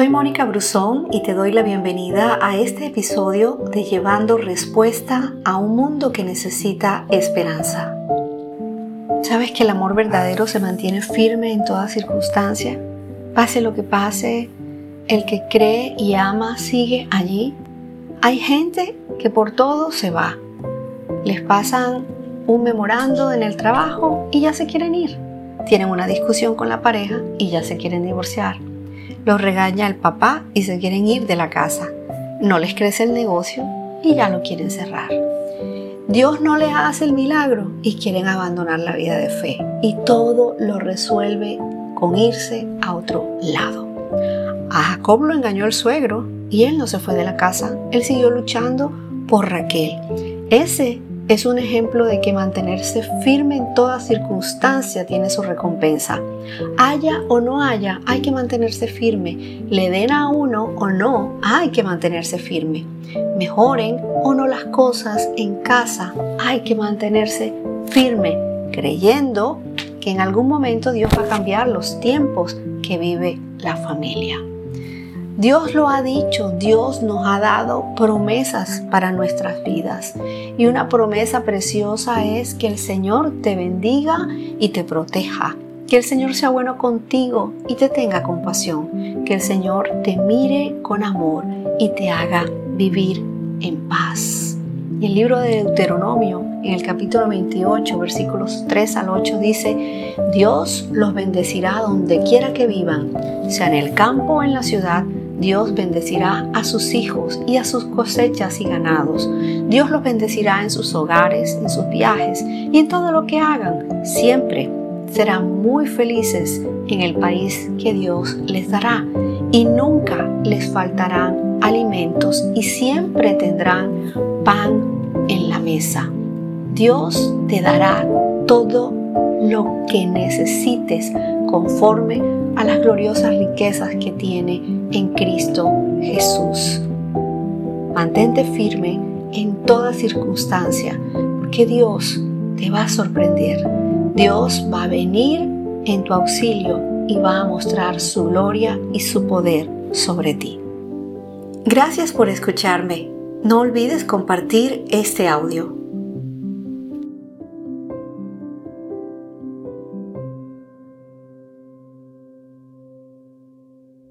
Soy Mónica Brusón y te doy la bienvenida a este episodio de Llevando Respuesta a un mundo que necesita esperanza. ¿Sabes que el amor verdadero se mantiene firme en toda circunstancia? Pase lo que pase, el que cree y ama sigue allí. Hay gente que por todo se va. Les pasan un memorando en el trabajo y ya se quieren ir. Tienen una discusión con la pareja y ya se quieren divorciar los regaña el papá y se quieren ir de la casa. No les crece el negocio y ya lo quieren cerrar. Dios no les hace el milagro y quieren abandonar la vida de fe. Y todo lo resuelve con irse a otro lado. A Jacob lo engañó el suegro y él no se fue de la casa. Él siguió luchando por Raquel. Ese es un ejemplo de que mantenerse firme en toda circunstancia tiene su recompensa. Haya o no haya, hay que mantenerse firme. Le den a uno o no, hay que mantenerse firme. Mejoren o no las cosas en casa, hay que mantenerse firme, creyendo que en algún momento Dios va a cambiar los tiempos que vive la familia. Dios lo ha dicho, Dios nos ha dado promesas para nuestras vidas. Y una promesa preciosa es que el Señor te bendiga y te proteja. Que el Señor sea bueno contigo y te tenga compasión. Que el Señor te mire con amor y te haga vivir en paz. Y el libro de Deuteronomio, en el capítulo 28, versículos 3 al 8, dice, Dios los bendecirá donde quiera que vivan, sea en el campo o en la ciudad Dios bendecirá a sus hijos y a sus cosechas y ganados. Dios los bendecirá en sus hogares, en sus viajes y en todo lo que hagan. Siempre serán muy felices en el país que Dios les dará y nunca les faltarán alimentos y siempre tendrán pan en la mesa. Dios te dará todo lo que necesites conforme a las gloriosas riquezas que tiene en Cristo Jesús. Mantente firme en toda circunstancia, porque Dios te va a sorprender. Dios va a venir en tu auxilio y va a mostrar su gloria y su poder sobre ti. Gracias por escucharme. No olvides compartir este audio.